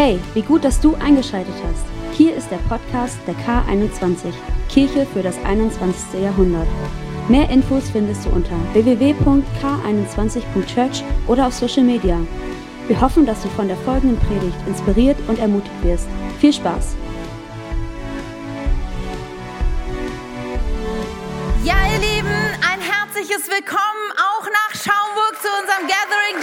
Hey, wie gut, dass du eingeschaltet hast. Hier ist der Podcast der K21, Kirche für das 21. Jahrhundert. Mehr Infos findest du unter www.k21.church oder auf Social Media. Wir hoffen, dass du von der folgenden Predigt inspiriert und ermutigt wirst. Viel Spaß! Ja, ihr Lieben, ein herzliches Willkommen auch nach Schaumburg zu unserem Gathering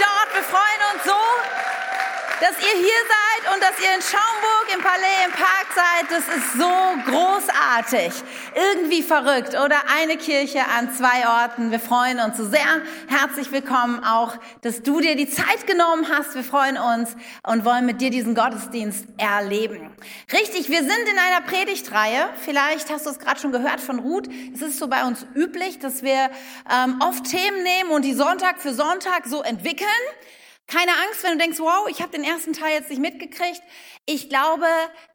dass ihr hier seid und dass ihr in Schaumburg im Palais im Park seid. Das ist so großartig. Irgendwie verrückt, oder? Eine Kirche an zwei Orten. Wir freuen uns so sehr. Herzlich willkommen auch, dass du dir die Zeit genommen hast. Wir freuen uns und wollen mit dir diesen Gottesdienst erleben. Richtig, wir sind in einer Predigtreihe. Vielleicht hast du es gerade schon gehört von Ruth. Es ist so bei uns üblich, dass wir ähm, oft Themen nehmen und die Sonntag für Sonntag so entwickeln. Keine Angst, wenn du denkst, wow, ich habe den ersten Teil jetzt nicht mitgekriegt. Ich glaube,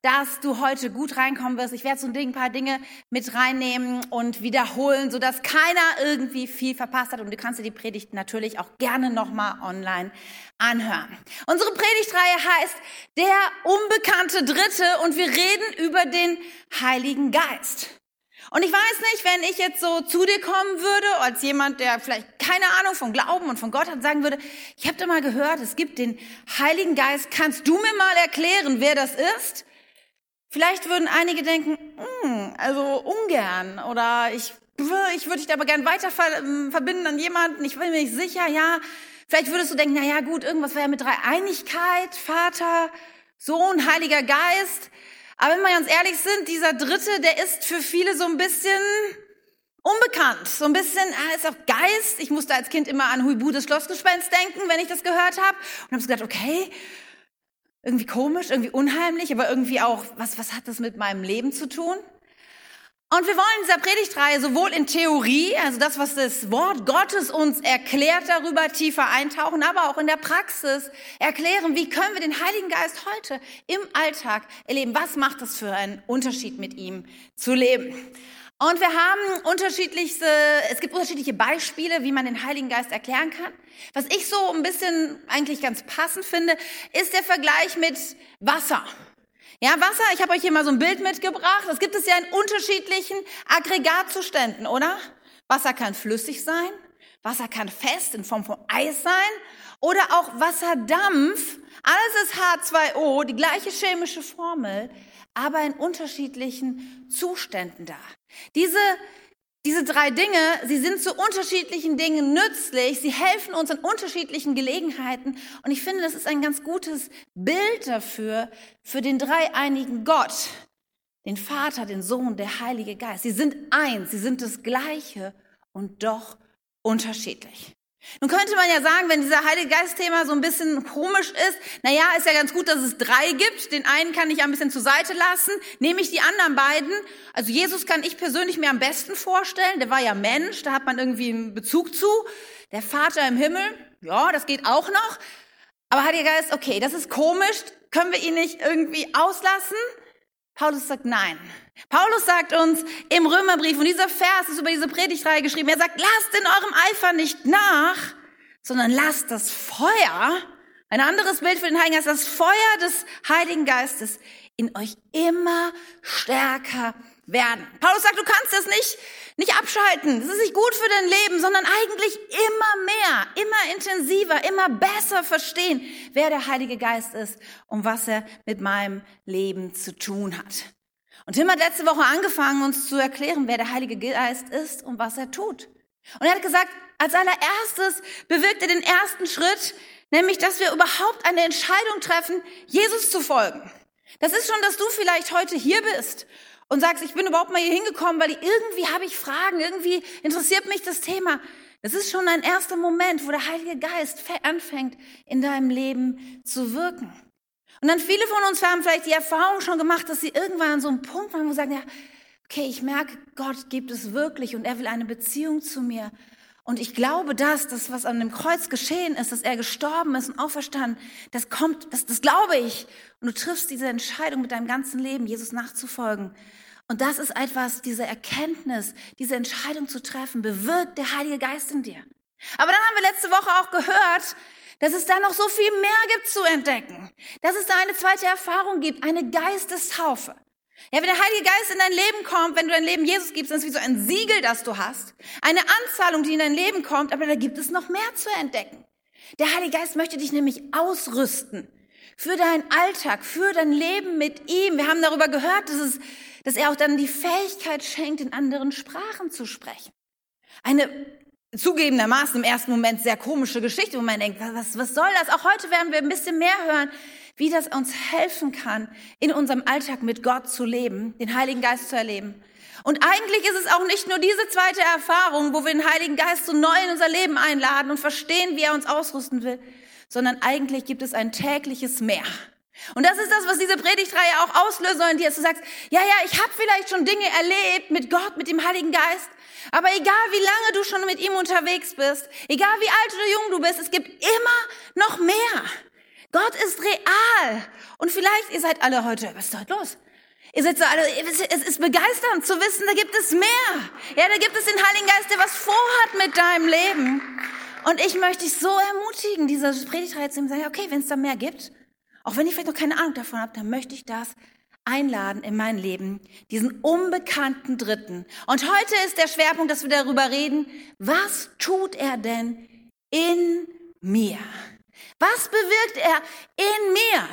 dass du heute gut reinkommen wirst. Ich werde so ein paar Dinge mit reinnehmen und wiederholen, sodass keiner irgendwie viel verpasst hat. Und du kannst dir die Predigt natürlich auch gerne nochmal online anhören. Unsere Predigtreihe heißt Der unbekannte Dritte und wir reden über den Heiligen Geist. Und ich weiß nicht, wenn ich jetzt so zu dir kommen würde, als jemand, der vielleicht keine Ahnung von Glauben und von Gott hat, sagen würde, ich habe da mal gehört, es gibt den Heiligen Geist, kannst du mir mal erklären, wer das ist? Vielleicht würden einige denken, hm, also ungern oder ich, ich würde dich aber gern weiter ähm, verbinden an jemanden, ich bin mir nicht sicher, ja. Vielleicht würdest du denken, na ja, gut, irgendwas wäre mit Dreieinigkeit, Vater, Sohn, Heiliger Geist. Aber wenn wir ganz ehrlich sind, dieser Dritte, der ist für viele so ein bisschen unbekannt. So ein bisschen, er ist auf Geist. Ich musste als Kind immer an Huibu das Schlossgespenst denken, wenn ich das gehört habe. Und habe gedacht, okay, irgendwie komisch, irgendwie unheimlich, aber irgendwie auch, was, was hat das mit meinem Leben zu tun? Und wir wollen in dieser Predigtreihe sowohl in Theorie, also das, was das Wort Gottes uns erklärt, darüber tiefer eintauchen, aber auch in der Praxis erklären, wie können wir den Heiligen Geist heute im Alltag erleben? Was macht es für einen Unterschied mit ihm zu leben? Und wir haben unterschiedlichste, es gibt unterschiedliche Beispiele, wie man den Heiligen Geist erklären kann. Was ich so ein bisschen eigentlich ganz passend finde, ist der Vergleich mit Wasser. Ja, Wasser, ich habe euch hier mal so ein Bild mitgebracht. Das gibt es ja in unterschiedlichen Aggregatzuständen, oder? Wasser kann flüssig sein, Wasser kann fest in Form von Eis sein oder auch Wasserdampf. Alles ist H2O, die gleiche chemische Formel, aber in unterschiedlichen Zuständen da. Diese diese drei Dinge, sie sind zu unterschiedlichen Dingen nützlich, sie helfen uns in unterschiedlichen Gelegenheiten und ich finde, das ist ein ganz gutes Bild dafür, für den dreieinigen Gott, den Vater, den Sohn, der Heilige Geist. Sie sind eins, sie sind das Gleiche und doch unterschiedlich. Nun könnte man ja sagen, wenn dieser Heilige Geist-Thema so ein bisschen komisch ist, na ja, ist ja ganz gut, dass es drei gibt. Den einen kann ich ein bisschen zur Seite lassen, nehme ich die anderen beiden. Also Jesus kann ich persönlich mir am besten vorstellen. Der war ja Mensch, da hat man irgendwie einen Bezug zu. Der Vater im Himmel, ja, das geht auch noch. Aber Heiliger Geist, okay, das ist komisch. Können wir ihn nicht irgendwie auslassen? Paulus sagt nein. Paulus sagt uns im Römerbrief, und dieser Vers ist über diese Predigtreihe geschrieben, er sagt, lasst in eurem Eifer nicht nach, sondern lasst das Feuer, ein anderes Bild für den Heiligen Geist, das Feuer des Heiligen Geistes in euch immer stärker werden. Paulus sagt, du kannst das nicht, nicht abschalten. Das ist nicht gut für dein Leben, sondern eigentlich immer mehr, immer intensiver, immer besser verstehen, wer der Heilige Geist ist und was er mit meinem Leben zu tun hat. Und Tim hat letzte Woche angefangen, uns zu erklären, wer der Heilige Geist ist und was er tut. Und er hat gesagt, als allererstes bewirkt er den ersten Schritt, nämlich, dass wir überhaupt eine Entscheidung treffen, Jesus zu folgen. Das ist schon, dass du vielleicht heute hier bist und sagst, ich bin überhaupt mal hier hingekommen, weil irgendwie habe ich Fragen, irgendwie interessiert mich das Thema. Das ist schon ein erster Moment, wo der Heilige Geist anfängt, in deinem Leben zu wirken. Und dann viele von uns haben vielleicht die Erfahrung schon gemacht, dass sie irgendwann an so einem Punkt waren, wo sie sagen, ja, okay, ich merke, Gott gibt es wirklich und er will eine Beziehung zu mir. Und ich glaube, dass das, was an dem Kreuz geschehen ist, dass er gestorben ist und auferstanden, das kommt, das, das glaube ich. Und du triffst diese Entscheidung mit deinem ganzen Leben, Jesus nachzufolgen. Und das ist etwas, diese Erkenntnis, diese Entscheidung zu treffen, bewirkt der Heilige Geist in dir. Aber dann haben wir letzte Woche auch gehört, dass es da noch so viel mehr gibt zu entdecken, dass es da eine zweite Erfahrung gibt, eine Geistestaufe. Ja, wenn der Heilige Geist in dein Leben kommt, wenn du dein Leben Jesus gibst, dann ist es wie so ein Siegel, das du hast. Eine Anzahlung, die in dein Leben kommt, aber da gibt es noch mehr zu entdecken. Der Heilige Geist möchte dich nämlich ausrüsten für deinen Alltag, für dein Leben mit ihm. Wir haben darüber gehört, dass, es, dass er auch dann die Fähigkeit schenkt, in anderen Sprachen zu sprechen. Eine zugegebenermaßen im ersten Moment sehr komische Geschichte, wo man denkt, was, was soll das? Auch heute werden wir ein bisschen mehr hören, wie das uns helfen kann, in unserem Alltag mit Gott zu leben, den Heiligen Geist zu erleben. Und eigentlich ist es auch nicht nur diese zweite Erfahrung, wo wir den Heiligen Geist so neu in unser Leben einladen und verstehen, wie er uns ausrüsten will, sondern eigentlich gibt es ein tägliches Mehr. Und das ist das, was diese Predigtreihe auch auslösen soll in dir, dass du sagst, ja, ja, ich habe vielleicht schon Dinge erlebt mit Gott, mit dem Heiligen Geist, aber egal wie lange du schon mit ihm unterwegs bist, egal wie alt oder jung du bist, es gibt immer noch mehr. Gott ist real. Und vielleicht, ihr seid alle heute, was ist heute los? Ihr seid so alle, es ist begeisternd zu wissen, da gibt es mehr. Ja, da gibt es den Heiligen Geist, der was vorhat mit deinem Leben. Und ich möchte dich so ermutigen, diese Predigtreihe zu sagen, okay, wenn es da mehr gibt, auch wenn ich vielleicht noch keine Ahnung davon habe, dann möchte ich das einladen in mein Leben, diesen unbekannten Dritten. Und heute ist der Schwerpunkt, dass wir darüber reden, was tut er denn in mir? Was bewirkt er in mir?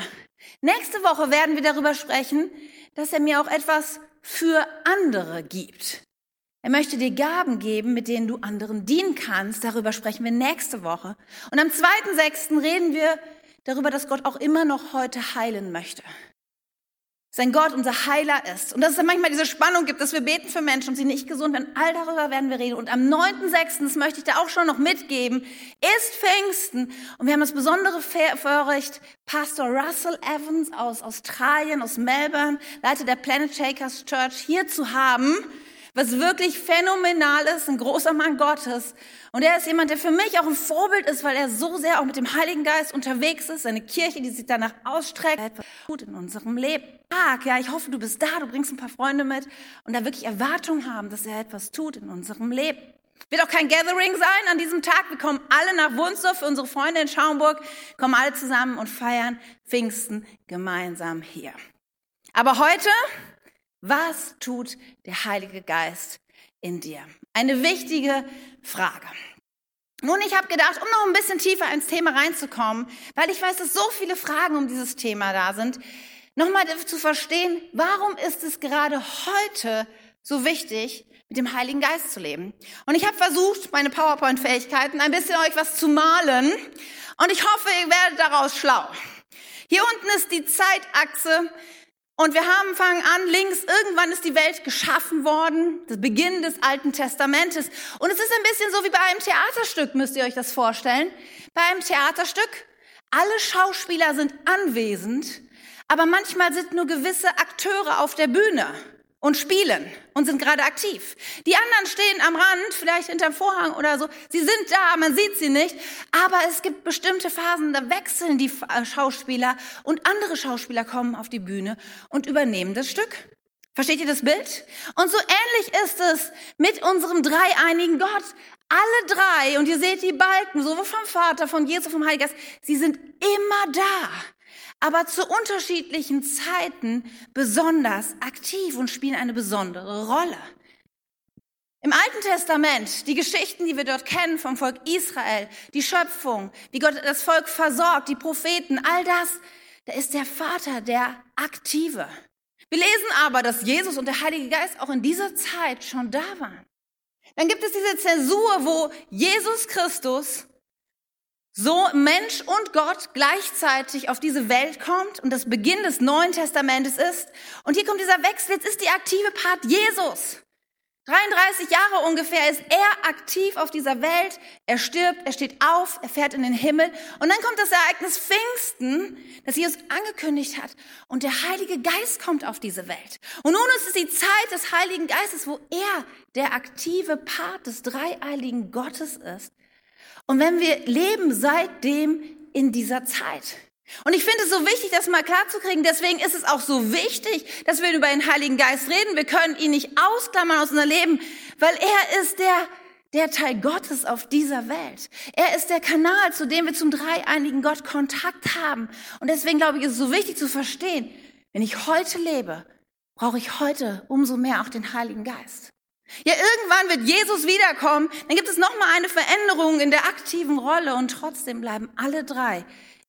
Nächste Woche werden wir darüber sprechen, dass er mir auch etwas für andere gibt. Er möchte dir Gaben geben, mit denen du anderen dienen kannst. Darüber sprechen wir nächste Woche. Und am 2.6. reden wir darüber, dass Gott auch immer noch heute heilen möchte sein Gott unser Heiler ist. Und dass es dann manchmal diese Spannung gibt, dass wir beten für Menschen und sie nicht gesund werden. All darüber werden wir reden. Und am 9.6., das möchte ich da auch schon noch mitgeben, ist Pfingsten. Und wir haben das besondere Vorrecht, Pastor Russell Evans aus Australien, aus Melbourne, Leiter der Planet Shakers Church, hier zu haben was wirklich phänomenal ist, ein großer Mann Gottes. Und er ist jemand, der für mich auch ein Vorbild ist, weil er so sehr auch mit dem Heiligen Geist unterwegs ist, seine Kirche, die sich danach ausstreckt, etwas gut in unserem Leben. Ja, ich hoffe, du bist da, du bringst ein paar Freunde mit und da wirklich Erwartung haben, dass er etwas tut in unserem Leben. Wird auch kein Gathering sein an diesem Tag. Wir kommen alle nach Wunsdorf für unsere Freunde in Schaumburg, kommen alle zusammen und feiern Pfingsten gemeinsam hier. Aber heute was tut der Heilige Geist in dir? Eine wichtige Frage. Nun, ich habe gedacht, um noch ein bisschen tiefer ins Thema reinzukommen, weil ich weiß, dass so viele Fragen um dieses Thema da sind, nochmal zu verstehen, warum ist es gerade heute so wichtig, mit dem Heiligen Geist zu leben. Und ich habe versucht, meine PowerPoint-Fähigkeiten ein bisschen euch was zu malen. Und ich hoffe, ihr werdet daraus schlau. Hier unten ist die Zeitachse und wir haben, fangen an, links, irgendwann ist die Welt geschaffen worden, das Beginn des Alten Testamentes. Und es ist ein bisschen so wie bei einem Theaterstück, müsst ihr euch das vorstellen. Bei einem Theaterstück, alle Schauspieler sind anwesend, aber manchmal sind nur gewisse Akteure auf der Bühne und spielen und sind gerade aktiv. Die anderen stehen am Rand, vielleicht hinterm Vorhang oder so. Sie sind da, man sieht sie nicht. Aber es gibt bestimmte Phasen, da wechseln die äh, Schauspieler und andere Schauspieler kommen auf die Bühne und übernehmen das Stück. Versteht ihr das Bild? Und so ähnlich ist es mit unserem dreieinigen Gott. Alle drei, und ihr seht die Balken, sowohl vom Vater, von Jesus, vom Heiligen Geist, sie sind immer da aber zu unterschiedlichen Zeiten besonders aktiv und spielen eine besondere Rolle. Im Alten Testament, die Geschichten, die wir dort kennen vom Volk Israel, die Schöpfung, wie Gott das Volk versorgt, die Propheten, all das, da ist der Vater der Aktive. Wir lesen aber, dass Jesus und der Heilige Geist auch in dieser Zeit schon da waren. Dann gibt es diese Zäsur, wo Jesus Christus so Mensch und Gott gleichzeitig auf diese Welt kommt und das Beginn des Neuen Testamentes ist. Und hier kommt dieser Wechsel, jetzt ist die aktive Part Jesus. 33 Jahre ungefähr ist er aktiv auf dieser Welt. Er stirbt, er steht auf, er fährt in den Himmel. Und dann kommt das Ereignis Pfingsten, das Jesus angekündigt hat. Und der Heilige Geist kommt auf diese Welt. Und nun ist es die Zeit des Heiligen Geistes, wo er der aktive Part des dreieiligen Gottes ist. Und wenn wir leben seitdem in dieser Zeit. Und ich finde es so wichtig, das mal klarzukriegen. Deswegen ist es auch so wichtig, dass wir über den Heiligen Geist reden. Wir können ihn nicht ausklammern aus unserem Leben, weil er ist der der Teil Gottes auf dieser Welt. Er ist der Kanal, zu dem wir zum dreieinigen Gott Kontakt haben. Und deswegen glaube ich, ist es so wichtig zu verstehen, wenn ich heute lebe, brauche ich heute umso mehr auch den Heiligen Geist. Ja, irgendwann wird Jesus wiederkommen, dann gibt es nochmal eine Veränderung in der aktiven Rolle und trotzdem bleiben alle drei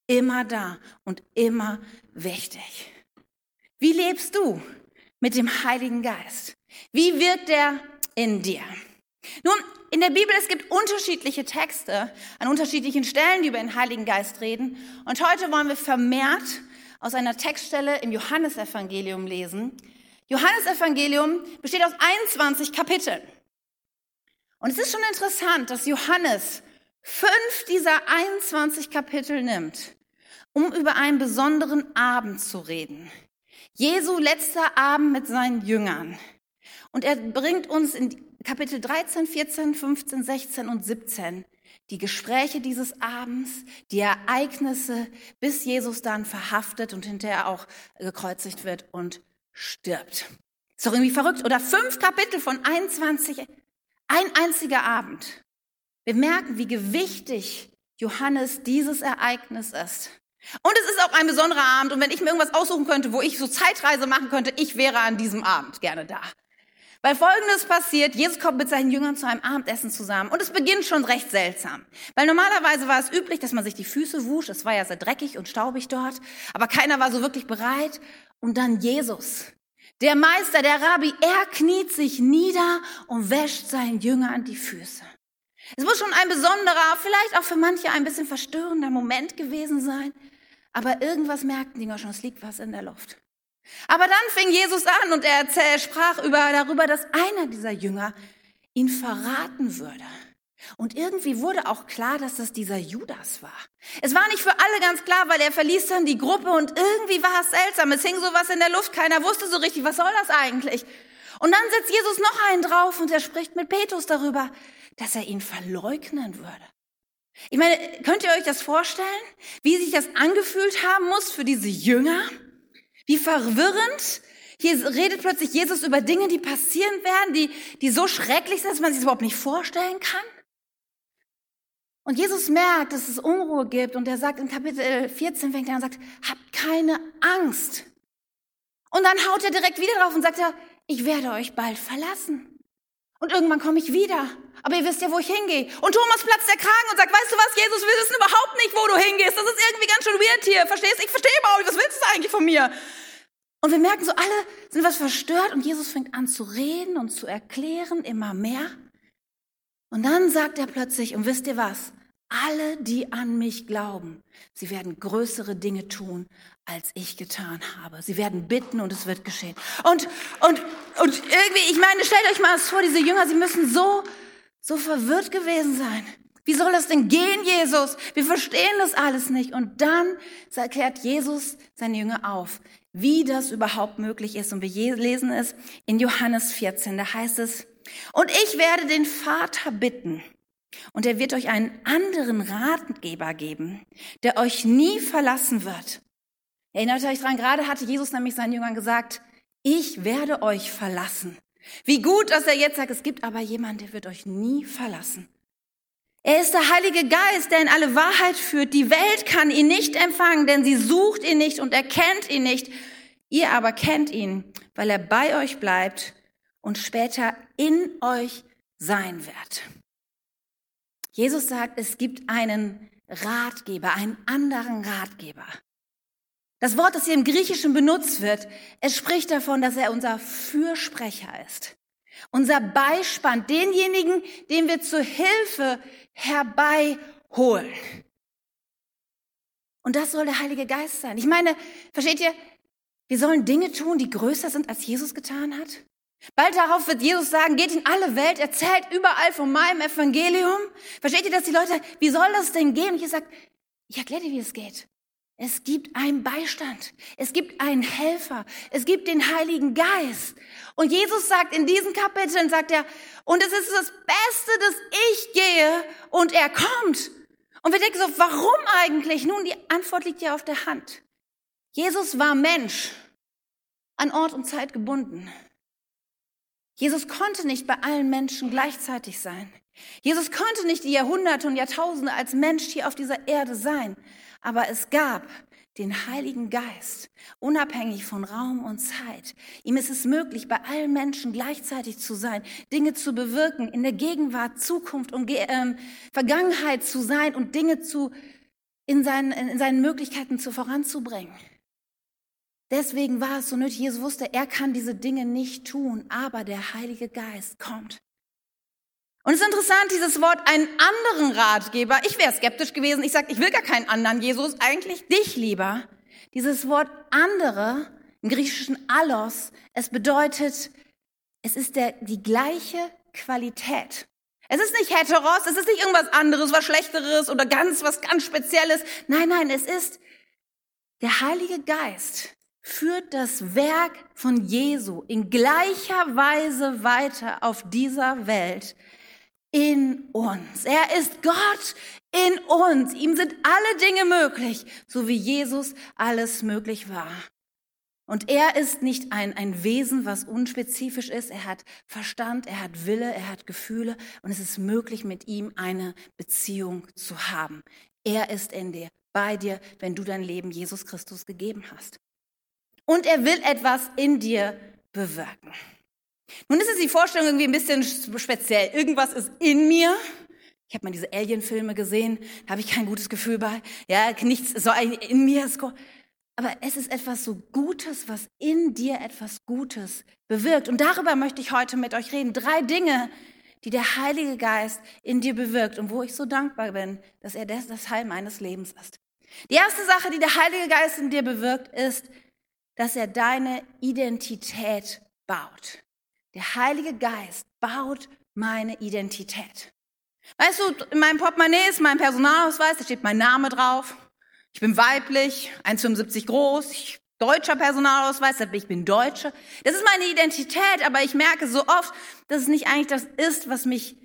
immer da und immer wichtig. Wie lebst du mit dem Heiligen Geist? Wie wirkt er in dir? Nun, in der Bibel, es gibt unterschiedliche Texte an unterschiedlichen Stellen, die über den Heiligen Geist reden. Und heute wollen wir vermehrt aus einer Textstelle im Johannesevangelium lesen. Johannesevangelium besteht aus 21 Kapiteln. Und es ist schon interessant, dass Johannes fünf dieser 21 Kapitel nimmt, um über einen besonderen Abend zu reden. Jesu letzter Abend mit seinen Jüngern. Und er bringt uns in Kapitel 13, 14, 15, 16 und 17 die Gespräche dieses Abends, die Ereignisse, bis Jesus dann verhaftet und hinterher auch gekreuzigt wird und stirbt. Ist doch irgendwie verrückt. Oder fünf Kapitel von 21, ein einziger Abend. Wir merken, wie gewichtig Johannes dieses Ereignis ist. Und es ist auch ein besonderer Abend. Und wenn ich mir irgendwas aussuchen könnte, wo ich so Zeitreise machen könnte, ich wäre an diesem Abend gerne da. Weil Folgendes passiert, Jesus kommt mit seinen Jüngern zu einem Abendessen zusammen und es beginnt schon recht seltsam. Weil normalerweise war es üblich, dass man sich die Füße wusch, es war ja sehr dreckig und staubig dort, aber keiner war so wirklich bereit. Und dann Jesus, der Meister, der Rabbi, er kniet sich nieder und wäscht seinen Jüngern die Füße. Es muss schon ein besonderer, vielleicht auch für manche ein bisschen verstörender Moment gewesen sein, aber irgendwas merkten die noch schon, es liegt was in der Luft. Aber dann fing Jesus an und er sprach über, darüber, dass einer dieser Jünger ihn verraten würde. Und irgendwie wurde auch klar, dass das dieser Judas war. Es war nicht für alle ganz klar, weil er verließ dann die Gruppe und irgendwie war es seltsam. Es hing sowas in der Luft, keiner wusste so richtig, was soll das eigentlich? Und dann setzt Jesus noch einen drauf und er spricht mit Petrus darüber, dass er ihn verleugnen würde. Ich meine, könnt ihr euch das vorstellen, wie sich das angefühlt haben muss für diese Jünger? Wie verwirrend. Hier redet plötzlich Jesus über Dinge, die passieren werden, die, die so schrecklich sind, dass man sich überhaupt nicht vorstellen kann. Und Jesus merkt, dass es Unruhe gibt und er sagt in Kapitel 14, fängt er an und sagt, habt keine Angst. Und dann haut er direkt wieder drauf und sagt, ja, ich werde euch bald verlassen. Und irgendwann komme ich wieder. Aber ihr wisst ja, wo ich hingehe. Und Thomas platzt der Kragen und sagt, weißt du was, Jesus, wir wissen überhaupt nicht, wo du hingehst. Das ist irgendwie ganz schön weird hier. Verstehst? Ich verstehe überhaupt nicht. Was willst du eigentlich von mir? Und wir merken so, alle sind was verstört und Jesus fängt an zu reden und zu erklären immer mehr. Und dann sagt er plötzlich, und wisst ihr was? Alle, die an mich glauben, sie werden größere Dinge tun, als ich getan habe. Sie werden bitten und es wird geschehen. Und, und, und irgendwie, ich meine, stellt euch mal das vor, diese Jünger, sie müssen so, so verwirrt gewesen sein. Wie soll das denn gehen, Jesus? Wir verstehen das alles nicht. Und dann erklärt Jesus seine Jünger auf wie das überhaupt möglich ist. Und wir lesen es in Johannes 14, da heißt es, und ich werde den Vater bitten, und er wird euch einen anderen Ratgeber geben, der euch nie verlassen wird. Erinnert euch dran, gerade hatte Jesus nämlich seinen Jüngern gesagt, ich werde euch verlassen. Wie gut, dass er jetzt sagt, es gibt aber jemanden, der wird euch nie verlassen. Er ist der Heilige Geist, der in alle Wahrheit führt. Die Welt kann ihn nicht empfangen, denn sie sucht ihn nicht und erkennt ihn nicht. Ihr aber kennt ihn, weil er bei euch bleibt und später in euch sein wird. Jesus sagt, es gibt einen Ratgeber, einen anderen Ratgeber. Das Wort, das hier im Griechischen benutzt wird, es spricht davon, dass er unser Fürsprecher ist. Unser Beispann, denjenigen, den wir zur Hilfe herbeiholen. Und das soll der Heilige Geist sein. Ich meine, versteht ihr, wir sollen Dinge tun, die größer sind, als Jesus getan hat. Bald darauf wird Jesus sagen, geht in alle Welt, erzählt überall von meinem Evangelium. Versteht ihr, dass die Leute, wie soll das denn gehen? Und Jesus sagt, ich erkläre dir, wie es geht. Es gibt einen Beistand. Es gibt einen Helfer. Es gibt den Heiligen Geist. Und Jesus sagt in diesen Kapiteln, sagt er, und es ist das Beste, dass ich gehe und er kommt. Und wir denken so, warum eigentlich? Nun, die Antwort liegt ja auf der Hand. Jesus war Mensch, an Ort und Zeit gebunden. Jesus konnte nicht bei allen Menschen gleichzeitig sein. Jesus konnte nicht die Jahrhunderte und Jahrtausende als Mensch hier auf dieser Erde sein, aber es gab den Heiligen Geist, unabhängig von Raum und Zeit. Ihm ist es möglich, bei allen Menschen gleichzeitig zu sein, Dinge zu bewirken, in der Gegenwart, Zukunft und äh, Vergangenheit zu sein und Dinge zu, in, seinen, in seinen Möglichkeiten zu voranzubringen. Deswegen war es so nötig. Jesus wusste, er kann diese Dinge nicht tun, aber der Heilige Geist kommt. Und es ist interessant, dieses Wort einen anderen Ratgeber. Ich wäre skeptisch gewesen. Ich sage, ich will gar keinen anderen Jesus, eigentlich dich lieber. Dieses Wort andere im griechischen allos, es bedeutet, es ist der, die gleiche Qualität. Es ist nicht heteros, es ist nicht irgendwas anderes, was schlechteres oder ganz, was ganz Spezielles. Nein, nein, es ist der Heilige Geist führt das Werk von Jesu in gleicher Weise weiter auf dieser Welt in uns. Er ist Gott in uns. Ihm sind alle Dinge möglich, so wie Jesus alles möglich war. Und er ist nicht ein, ein Wesen, was unspezifisch ist. Er hat Verstand, er hat Wille, er hat Gefühle und es ist möglich, mit ihm eine Beziehung zu haben. Er ist in dir, bei dir, wenn du dein Leben Jesus Christus gegeben hast. Und er will etwas in dir bewirken. Nun ist es die Vorstellung irgendwie ein bisschen speziell. Irgendwas ist in mir. Ich habe mal diese Alien-Filme gesehen, da habe ich kein gutes Gefühl bei. Ja, nichts so in mir ist. Aber es ist etwas so Gutes, was in dir etwas Gutes bewirkt. Und darüber möchte ich heute mit euch reden. Drei Dinge, die der Heilige Geist in dir bewirkt und wo ich so dankbar bin, dass er das, das Heil meines Lebens ist. Die erste Sache, die der Heilige Geist in dir bewirkt, ist, dass er deine Identität baut. Der Heilige Geist baut meine Identität. Weißt du, in meinem Portemonnaie ist mein Personalausweis, da steht mein Name drauf. Ich bin weiblich, 1,75 groß, ich, deutscher Personalausweis, ich bin Deutsche. Das ist meine Identität, aber ich merke so oft, dass es nicht eigentlich das ist, was mich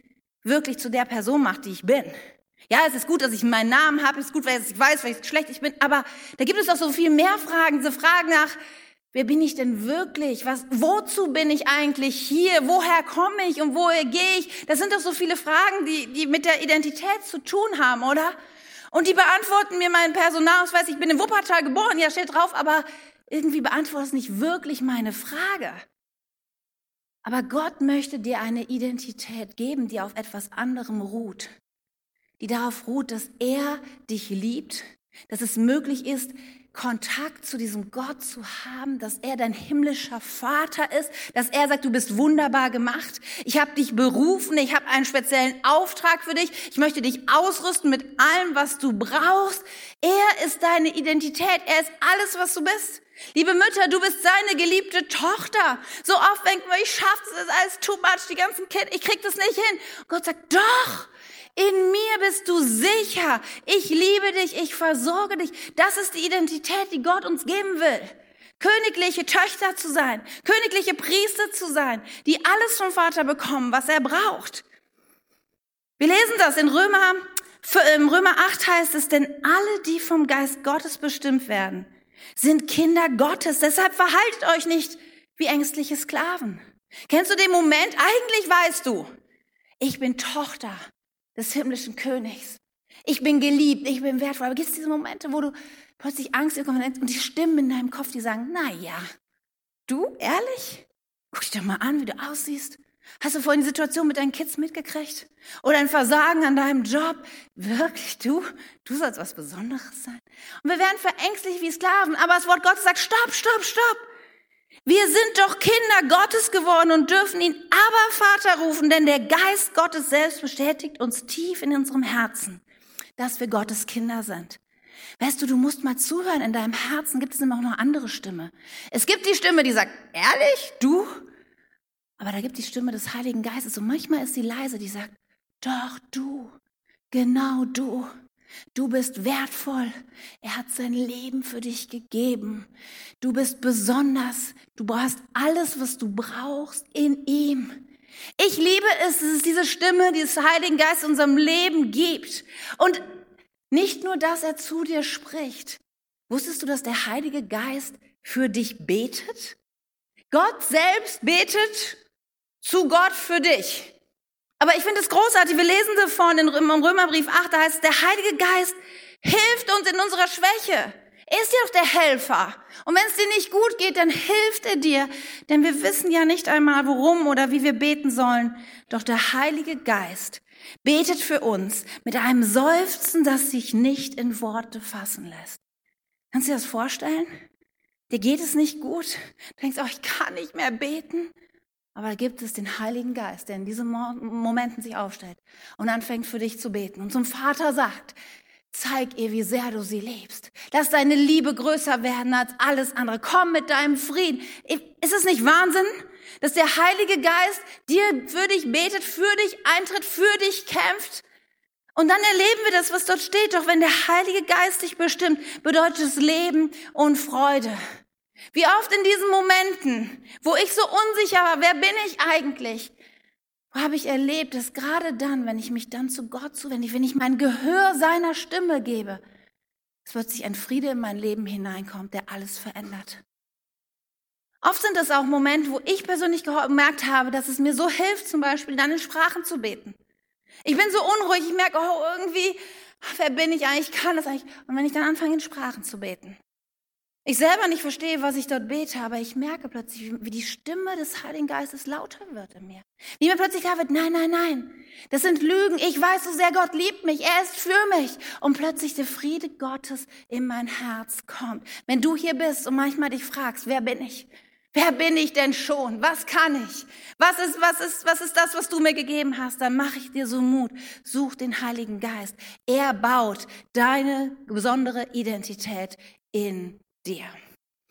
wirklich zu der Person macht, die ich bin. Ja, es ist gut, dass ich meinen Namen habe, es ist gut, weil ich weiß, welches Geschlecht ich bin, aber da gibt es auch so viel mehr Fragen, so Fragen nach, Wer bin ich denn wirklich? Was, wozu bin ich eigentlich hier? Woher komme ich und woher gehe ich? Das sind doch so viele Fragen, die, die mit der Identität zu tun haben, oder? Und die beantworten mir mein Personalausweis. Ich bin in Wuppertal geboren, ja, steht drauf, aber irgendwie beantwortet es nicht wirklich meine Frage. Aber Gott möchte dir eine Identität geben, die auf etwas anderem ruht. Die darauf ruht, dass er dich liebt, dass es möglich ist, Kontakt zu diesem Gott zu haben, dass er dein himmlischer Vater ist, dass er sagt, du bist wunderbar gemacht. Ich habe dich berufen, ich habe einen speziellen Auftrag für dich. Ich möchte dich ausrüsten mit allem, was du brauchst. Er ist deine Identität, er ist alles, was du bist. Liebe Mütter, du bist seine geliebte Tochter. So oft denken wir, ich schaff's, es ist alles too much, die ganzen Kinder, ich krieg das nicht hin. Gott sagt, doch, in mir bist du sicher. Ich liebe dich, ich versorge dich. Das ist die Identität, die Gott uns geben will. Königliche Töchter zu sein, königliche Priester zu sein, die alles vom Vater bekommen, was er braucht. Wir lesen das in Römer, im Römer 8 heißt es, denn alle, die vom Geist Gottes bestimmt werden, sind Kinder Gottes. Deshalb verhaltet euch nicht wie ängstliche Sklaven. Kennst du den Moment? Eigentlich weißt du, ich bin Tochter des himmlischen Königs. Ich bin geliebt, ich bin wertvoll. Aber gibt es diese Momente, wo du plötzlich Angst bekommst und die Stimmen in deinem Kopf, die sagen, na ja, du, ehrlich? Guck dich doch mal an, wie du aussiehst. Hast du vorhin die Situation mit deinen Kids mitgekriegt? Oder ein Versagen an deinem Job? Wirklich, du? Du sollst was Besonderes sein? Und wir werden verängstlich wie Sklaven, aber das Wort Gottes sagt, stopp, stopp, stopp. Wir sind doch Kinder Gottes geworden und dürfen ihn aber Vater rufen, denn der Geist Gottes selbst bestätigt uns tief in unserem Herzen, dass wir Gottes Kinder sind. Weißt du, du musst mal zuhören, in deinem Herzen gibt es immer auch noch andere Stimme. Es gibt die Stimme, die sagt, ehrlich, du? Aber da gibt die Stimme des Heiligen Geistes und manchmal ist sie leise, die sagt, doch du, genau du. Du bist wertvoll. Er hat sein Leben für dich gegeben. Du bist besonders. Du brauchst alles, was du brauchst in ihm. Ich liebe es, dass es diese Stimme dieses Heiligen Geist in unserem Leben gibt. Und nicht nur, dass er zu dir spricht. Wusstest du, dass der Heilige Geist für dich betet? Gott selbst betet zu Gott für dich. Aber ich finde es großartig, wir lesen davon im Römerbrief 8, da heißt, der Heilige Geist hilft uns in unserer Schwäche. Er ist ja auch der Helfer. Und wenn es dir nicht gut geht, dann hilft er dir. Denn wir wissen ja nicht einmal, worum oder wie wir beten sollen. Doch der Heilige Geist betet für uns mit einem Seufzen, das sich nicht in Worte fassen lässt. Kannst du dir das vorstellen? Dir geht es nicht gut. Du denkst, oh, ich kann nicht mehr beten. Aber da gibt es den Heiligen Geist, der in diesen Momenten sich aufstellt und anfängt für dich zu beten und zum Vater sagt, Zeig ihr, wie sehr du sie liebst. Lass deine Liebe größer werden als alles andere. Komm mit deinem Frieden. Ist es nicht Wahnsinn, dass der Heilige Geist dir für dich betet, für dich eintritt, für dich kämpft? Und dann erleben wir das, was dort steht. Doch wenn der Heilige Geist dich bestimmt, bedeutet es Leben und Freude. Wie oft in diesen Momenten, wo ich so unsicher war, wer bin ich eigentlich? habe ich erlebt, dass gerade dann, wenn ich mich dann zu Gott zuwende, wenn ich mein Gehör seiner Stimme gebe, es plötzlich ein Friede in mein Leben hineinkommt, der alles verändert. Oft sind es auch Momente, wo ich persönlich gemerkt habe, dass es mir so hilft, zum Beispiel dann in Sprachen zu beten. Ich bin so unruhig, ich merke, oh, irgendwie, wer bin ich eigentlich, ich kann das eigentlich. Und wenn ich dann anfange, in Sprachen zu beten, ich selber nicht verstehe, was ich dort bete, aber ich merke plötzlich, wie die Stimme des Heiligen Geistes lauter wird in mir. Wie mir plötzlich klar wird, nein, nein, nein, das sind Lügen. Ich weiß so sehr, Gott liebt mich, er ist für mich. Und plötzlich der Friede Gottes in mein Herz kommt. Wenn du hier bist und manchmal dich fragst, wer bin ich? Wer bin ich denn schon? Was kann ich? Was ist, was ist, was ist das, was du mir gegeben hast? Dann mache ich dir so Mut. Such den Heiligen Geist. Er baut deine besondere Identität in dir.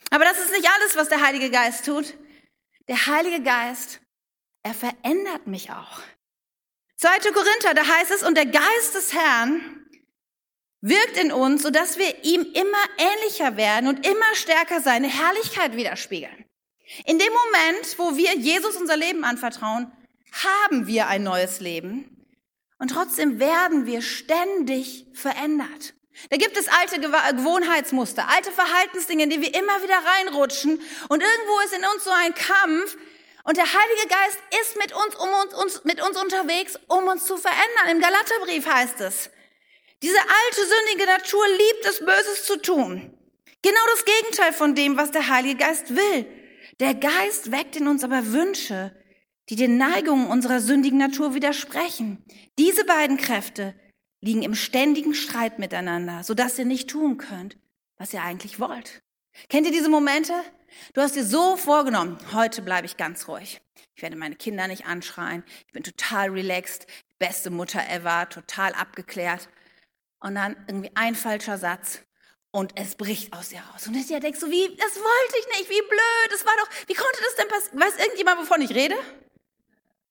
Aber das ist nicht alles, was der Heilige Geist tut. Der Heilige Geist, er verändert mich auch. 2. Korinther, da heißt es, und der Geist des Herrn wirkt in uns, sodass wir ihm immer ähnlicher werden und immer stärker seine Herrlichkeit widerspiegeln. In dem Moment, wo wir Jesus unser Leben anvertrauen, haben wir ein neues Leben und trotzdem werden wir ständig verändert. Da gibt es alte Gewohnheitsmuster, alte Verhaltensdinge, in die wir immer wieder reinrutschen. Und irgendwo ist in uns so ein Kampf. Und der Heilige Geist ist mit uns, um uns, uns, mit uns unterwegs, um uns zu verändern. Im Galaterbrief heißt es, diese alte sündige Natur liebt es, Böses zu tun. Genau das Gegenteil von dem, was der Heilige Geist will. Der Geist weckt in uns aber Wünsche, die den Neigungen unserer sündigen Natur widersprechen. Diese beiden Kräfte liegen im ständigen Streit miteinander, sodass ihr nicht tun könnt, was ihr eigentlich wollt. Kennt ihr diese Momente? Du hast dir so vorgenommen, heute bleibe ich ganz ruhig. Ich werde meine Kinder nicht anschreien. Ich bin total relaxed, beste Mutter ever, total abgeklärt. Und dann irgendwie ein falscher Satz und es bricht aus dir raus. Und du denkst so, wie, das wollte ich nicht, wie blöd, das war doch, wie konnte das denn passieren? Weiß irgendjemand, wovon ich rede?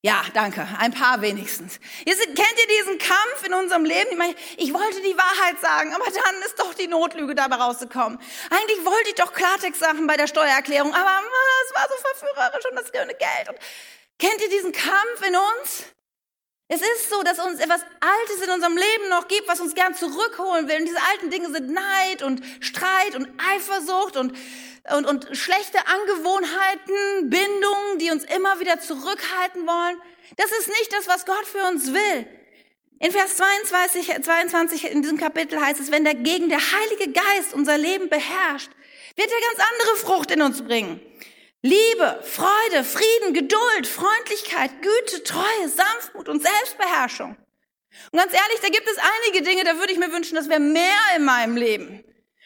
Ja, danke. Ein paar wenigstens. Jetzt, kennt ihr diesen Kampf in unserem Leben? Ich, meine, ich wollte die Wahrheit sagen, aber dann ist doch die Notlüge dabei rausgekommen. Eigentlich wollte ich doch Klartext sagen bei der Steuererklärung, aber es war so verführerisch und das Geld. Und kennt ihr diesen Kampf in uns? Es ist so, dass uns etwas Altes in unserem Leben noch gibt, was uns gern zurückholen will. Und diese alten Dinge sind Neid und Streit und Eifersucht und und, und schlechte Angewohnheiten, Bindungen, die uns immer wieder zurückhalten wollen. Das ist nicht das, was Gott für uns will. In Vers 22, 22 in diesem Kapitel heißt es, wenn dagegen der Heilige Geist unser Leben beherrscht, wird er ganz andere Frucht in uns bringen. Liebe, Freude, Frieden, Geduld, Freundlichkeit, Güte, Treue, Sanftmut und Selbstbeherrschung. Und ganz ehrlich, da gibt es einige Dinge, da würde ich mir wünschen, das wäre mehr in meinem Leben.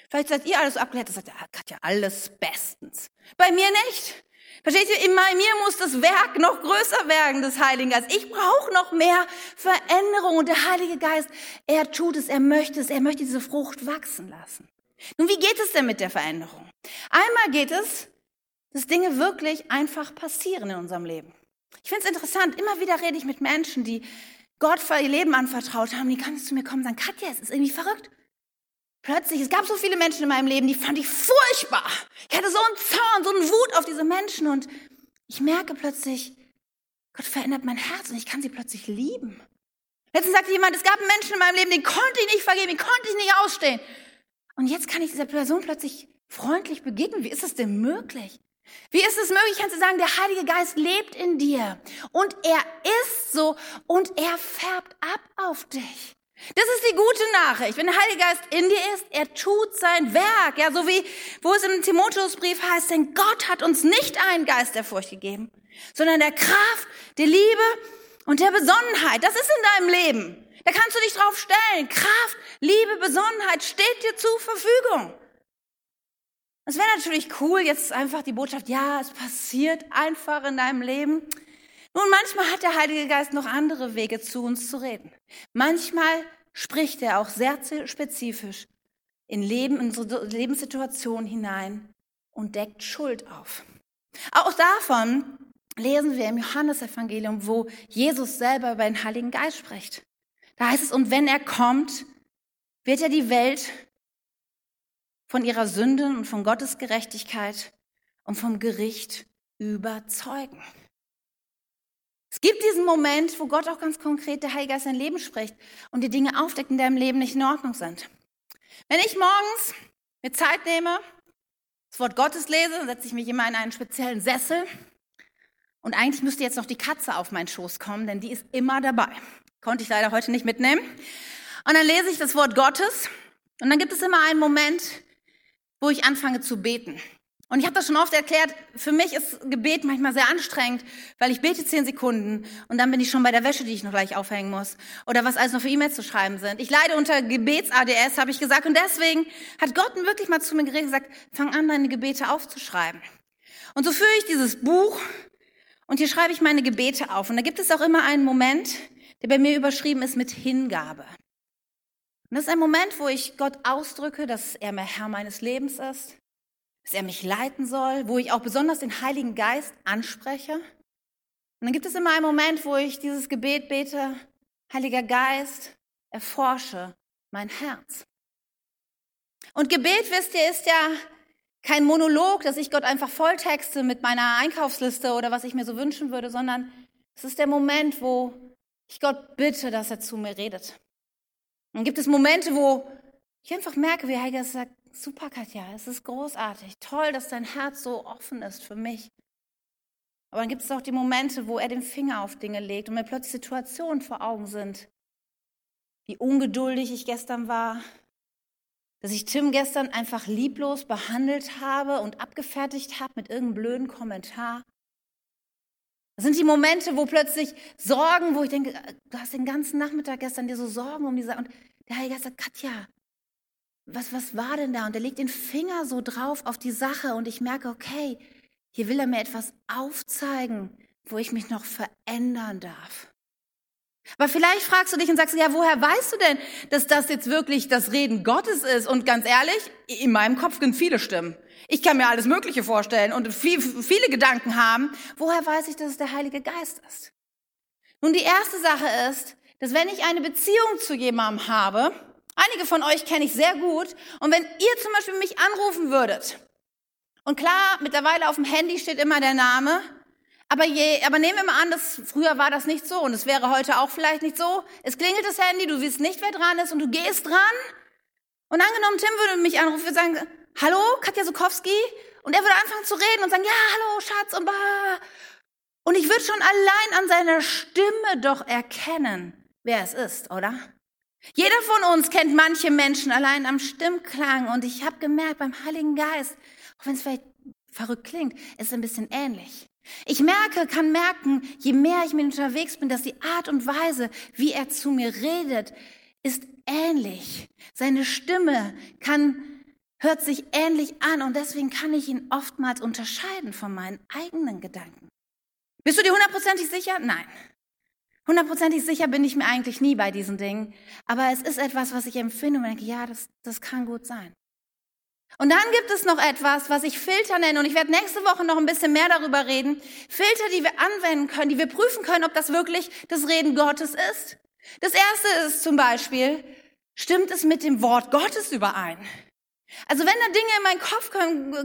Vielleicht seid ihr alles so abgeklärt, das sagt, ja, Katja, alles bestens. Bei mir nicht. Versteht ihr? In mir muss das Werk noch größer werden des Heiligen Geistes. Ich brauche noch mehr Veränderung. Und der Heilige Geist, er tut es, er möchte es, er möchte diese Frucht wachsen lassen. Nun, wie geht es denn mit der Veränderung? Einmal geht es, dass Dinge wirklich einfach passieren in unserem Leben. Ich finde es interessant, immer wieder rede ich mit Menschen, die Gott für ihr Leben anvertraut haben, die kann zu mir kommen und sagen, Katja, es ist irgendwie verrückt. Plötzlich, es gab so viele Menschen in meinem Leben, die fand ich furchtbar. Ich hatte so einen Zorn, so einen Wut auf diese Menschen und ich merke plötzlich, Gott verändert mein Herz und ich kann sie plötzlich lieben. Letztens sagte jemand, es gab Menschen in meinem Leben, den konnte ich nicht vergeben, den konnte ich nicht ausstehen. Und jetzt kann ich dieser Person plötzlich freundlich begegnen. Wie ist das denn möglich? Wie ist es möglich, kannst du sagen, der Heilige Geist lebt in dir und er ist so und er färbt ab auf dich. Das ist die gute Nachricht. Wenn der Heilige Geist in dir ist, er tut sein Werk. Ja, so wie, wo es im Timotheusbrief heißt, denn Gott hat uns nicht einen Geist der Furcht gegeben, sondern der Kraft, der Liebe und der Besonnenheit. Das ist in deinem Leben. Da kannst du dich drauf stellen. Kraft, Liebe, Besonnenheit steht dir zur Verfügung. Es wäre natürlich cool, jetzt einfach die Botschaft, ja, es passiert einfach in deinem Leben. Nun, manchmal hat der Heilige Geist noch andere Wege zu uns zu reden. Manchmal spricht er auch sehr spezifisch in Leben, in unsere Lebenssituationen hinein und deckt Schuld auf. Auch davon lesen wir im Johannesevangelium, wo Jesus selber über den Heiligen Geist spricht. Da heißt es, und wenn er kommt, wird er die Welt von ihrer Sünde und von Gottes Gerechtigkeit und vom Gericht überzeugen. Es gibt diesen Moment, wo Gott auch ganz konkret der Heilige Geist sein Leben spricht und die Dinge aufdeckt, in deinem Leben nicht in Ordnung sind. Wenn ich morgens mir Zeit nehme, das Wort Gottes lese, setze ich mich immer in einen speziellen Sessel und eigentlich müsste jetzt noch die Katze auf meinen Schoß kommen, denn die ist immer dabei. Konnte ich leider heute nicht mitnehmen. Und dann lese ich das Wort Gottes und dann gibt es immer einen Moment, wo ich anfange zu beten. Und ich habe das schon oft erklärt, für mich ist Gebet manchmal sehr anstrengend, weil ich bete zehn Sekunden und dann bin ich schon bei der Wäsche, die ich noch gleich aufhängen muss. Oder was alles noch für E-Mails zu schreiben sind. Ich leide unter Gebets-ADS, habe ich gesagt. Und deswegen hat Gott wirklich mal zu mir geredet und gesagt, fang an, deine Gebete aufzuschreiben. Und so führe ich dieses Buch und hier schreibe ich meine Gebete auf. Und da gibt es auch immer einen Moment, der bei mir überschrieben ist mit Hingabe. Und das ist ein Moment, wo ich Gott ausdrücke, dass er mehr Herr meines Lebens ist, dass er mich leiten soll, wo ich auch besonders den Heiligen Geist anspreche. Und dann gibt es immer einen Moment, wo ich dieses Gebet bete, Heiliger Geist, erforsche mein Herz. Und Gebet, wisst ihr, ist ja kein Monolog, dass ich Gott einfach volltexte mit meiner Einkaufsliste oder was ich mir so wünschen würde, sondern es ist der Moment, wo ich Gott bitte, dass er zu mir redet. Dann gibt es Momente, wo ich einfach merke, wie Heiliger sagt, super Katja, es ist großartig, toll, dass dein Herz so offen ist für mich. Aber dann gibt es auch die Momente, wo er den Finger auf Dinge legt und mir plötzlich Situationen vor Augen sind. Wie ungeduldig ich gestern war, dass ich Tim gestern einfach lieblos behandelt habe und abgefertigt habe mit irgendeinem blöden Kommentar. Das sind die Momente, wo plötzlich Sorgen, wo ich denke, äh, du hast den ganzen Nachmittag gestern dir so Sorgen um diese und der Heilige Geist sagt, Katja, was, was war denn da? Und er legt den Finger so drauf auf die Sache und ich merke, okay, hier will er mir etwas aufzeigen, wo ich mich noch verändern darf. Aber vielleicht fragst du dich und sagst, ja, woher weißt du denn, dass das jetzt wirklich das Reden Gottes ist? Und ganz ehrlich, in meinem Kopf sind viele Stimmen. Ich kann mir alles Mögliche vorstellen und viel, viele Gedanken haben. Woher weiß ich, dass es der Heilige Geist ist? Nun, die erste Sache ist, dass wenn ich eine Beziehung zu jemandem habe, einige von euch kenne ich sehr gut, und wenn ihr zum Beispiel mich anrufen würdet, und klar, mittlerweile auf dem Handy steht immer der Name, aber, je, aber nehmen wir mal an, dass früher war das nicht so und es wäre heute auch vielleicht nicht so. Es klingelt das Handy, du siehst nicht, wer dran ist und du gehst dran. Und angenommen, Tim würde mich anrufen, würde sagen, hallo, Katja Sukowski? Und er würde anfangen zu reden und sagen, ja, hallo, Schatz und bla. Und ich würde schon allein an seiner Stimme doch erkennen, wer es ist, oder? Jeder von uns kennt manche Menschen allein am Stimmklang und ich habe gemerkt beim Heiligen Geist, auch wenn es vielleicht verrückt klingt, ist es ein bisschen ähnlich. Ich merke, kann merken, je mehr ich mit unterwegs bin, dass die Art und Weise, wie er zu mir redet, ist ähnlich. Seine Stimme kann, hört sich ähnlich an und deswegen kann ich ihn oftmals unterscheiden von meinen eigenen Gedanken. Bist du dir hundertprozentig sicher? Nein. Hundertprozentig sicher bin ich mir eigentlich nie bei diesen Dingen. Aber es ist etwas, was ich empfinde und denke, ja, das, das kann gut sein. Und dann gibt es noch etwas, was ich Filter nenne, und ich werde nächste Woche noch ein bisschen mehr darüber reden. Filter, die wir anwenden können, die wir prüfen können, ob das wirklich das Reden Gottes ist. Das erste ist zum Beispiel, stimmt es mit dem Wort Gottes überein? Also wenn da Dinge in meinen Kopf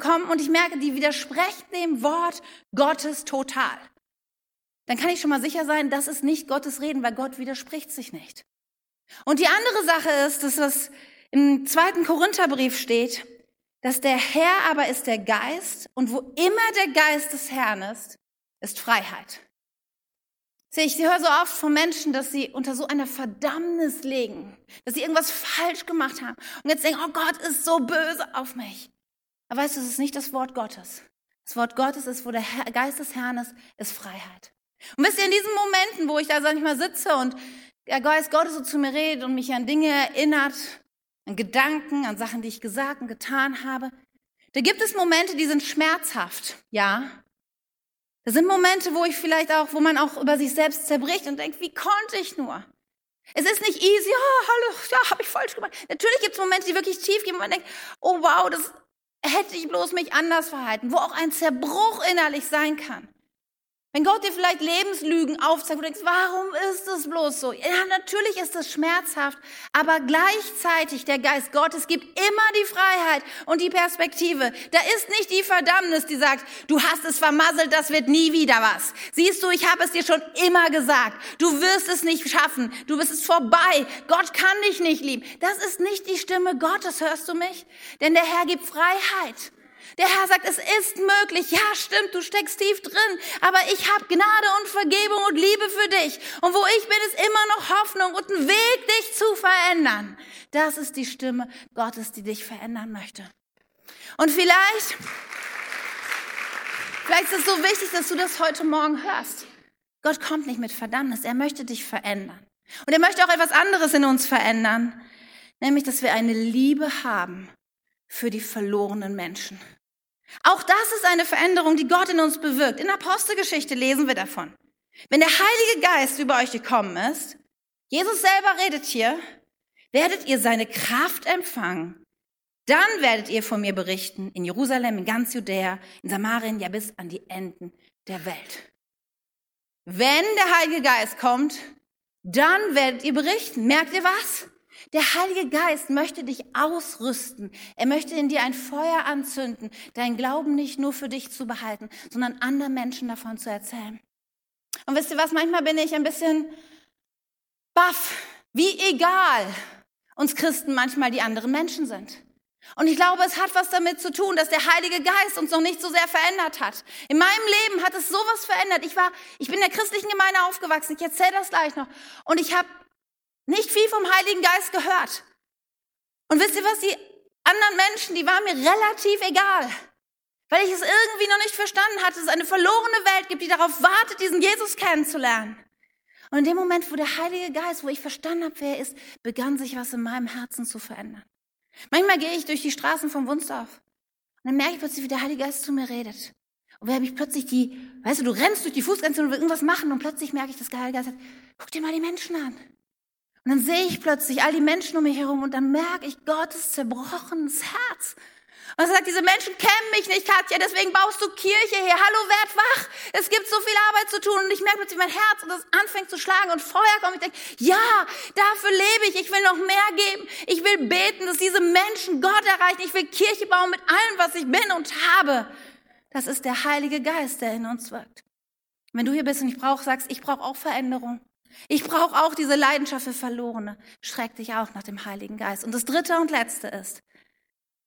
kommen und ich merke, die widersprechen dem Wort Gottes total, dann kann ich schon mal sicher sein, das ist nicht Gottes Reden, weil Gott widerspricht sich nicht. Und die andere Sache ist, dass was im zweiten Korintherbrief steht, dass der Herr aber ist der Geist und wo immer der Geist des Herrn ist, ist Freiheit. Ich höre so oft von Menschen, dass sie unter so einer Verdammnis liegen, dass sie irgendwas falsch gemacht haben und jetzt denken, oh Gott ist so böse auf mich. Aber weißt du, es ist nicht das Wort Gottes. Das Wort Gottes ist, wo der Geist des Herrn ist, ist Freiheit. Und wisst ihr, in diesen Momenten, wo ich da, sag ich mal, sitze und der Geist Gottes so zu mir redet und mich an Dinge erinnert, an Gedanken, an Sachen, die ich gesagt und getan habe, da gibt es Momente, die sind schmerzhaft, ja. Da sind Momente, wo ich vielleicht auch, wo man auch über sich selbst zerbricht und denkt, wie konnte ich nur? Es ist nicht easy, oh, hallo, ja, habe ich falsch gemacht. Natürlich gibt es Momente, die wirklich tief gehen, wo man denkt, oh wow, das hätte ich bloß mich anders verhalten, wo auch ein Zerbruch innerlich sein kann. Wenn Gott dir vielleicht Lebenslügen aufzeigt, wo du denkst, warum ist es bloß so? Ja, natürlich ist es schmerzhaft, aber gleichzeitig der Geist Gottes gibt immer die Freiheit und die Perspektive. Da ist nicht die Verdammnis, die sagt, du hast es vermasselt, das wird nie wieder was. Siehst du, ich habe es dir schon immer gesagt. Du wirst es nicht schaffen. Du bist es vorbei. Gott kann dich nicht lieben. Das ist nicht die Stimme Gottes, hörst du mich? Denn der Herr gibt Freiheit. Der Herr sagt, es ist möglich. Ja, stimmt, du steckst tief drin. Aber ich habe Gnade und Vergebung und Liebe für dich. Und wo ich bin, ist immer noch Hoffnung und ein Weg, dich zu verändern. Das ist die Stimme Gottes, die dich verändern möchte. Und vielleicht, vielleicht ist es so wichtig, dass du das heute Morgen hörst. Gott kommt nicht mit Verdammnis. Er möchte dich verändern. Und er möchte auch etwas anderes in uns verändern. Nämlich, dass wir eine Liebe haben für die verlorenen Menschen. Auch das ist eine Veränderung, die Gott in uns bewirkt. In Apostelgeschichte lesen wir davon. Wenn der Heilige Geist über euch gekommen ist, Jesus selber redet hier, werdet ihr seine Kraft empfangen. Dann werdet ihr von mir berichten in Jerusalem, in ganz Judäa, in Samarien, ja bis an die Enden der Welt. Wenn der Heilige Geist kommt, dann werdet ihr berichten. Merkt ihr was? Der Heilige Geist möchte dich ausrüsten. Er möchte in dir ein Feuer anzünden, deinen Glauben nicht nur für dich zu behalten, sondern anderen Menschen davon zu erzählen. Und wisst ihr was, manchmal bin ich ein bisschen baff, wie egal uns Christen manchmal die anderen Menschen sind. Und ich glaube, es hat was damit zu tun, dass der Heilige Geist uns noch nicht so sehr verändert hat. In meinem Leben hat es sowas verändert. Ich war, ich bin in der christlichen Gemeinde aufgewachsen. Ich erzähle das gleich noch. Und ich habe nicht viel vom Heiligen Geist gehört. Und wisst ihr was, die anderen Menschen, die waren mir relativ egal. Weil ich es irgendwie noch nicht verstanden hatte, dass es eine verlorene Welt gibt, die darauf wartet, diesen Jesus kennenzulernen. Und in dem Moment, wo der Heilige Geist, wo ich verstanden habe, wer er ist, begann sich was in meinem Herzen zu verändern. Manchmal gehe ich durch die Straßen von Wunsdorf und dann merke ich plötzlich, wie der Heilige Geist zu mir redet. Und wer habe ich plötzlich die, weißt du, du rennst durch die Fußgrenze und willst irgendwas machen und plötzlich merke ich, dass der Heilige Geist sagt, guck dir mal die Menschen an. Und dann sehe ich plötzlich all die Menschen um mich herum und dann merke ich Gottes zerbrochenes Herz. Und er sagt, diese Menschen kennen mich nicht, Katja, deswegen baust du Kirche her. Hallo, werd wach. Es gibt so viel Arbeit zu tun. Und ich merke plötzlich mein Herz und das anfängt zu schlagen und Feuer kommt. Ich denke, ja, dafür lebe ich. Ich will noch mehr geben. Ich will beten, dass diese Menschen Gott erreichen. Ich will Kirche bauen mit allem, was ich bin und habe. Das ist der Heilige Geist, der in uns wirkt. Wenn du hier bist und ich brauche, sagst, ich brauche auch Veränderung. Ich brauche auch diese Leidenschaft für Verlorene. Schreck dich auch nach dem Heiligen Geist. Und das dritte und letzte ist,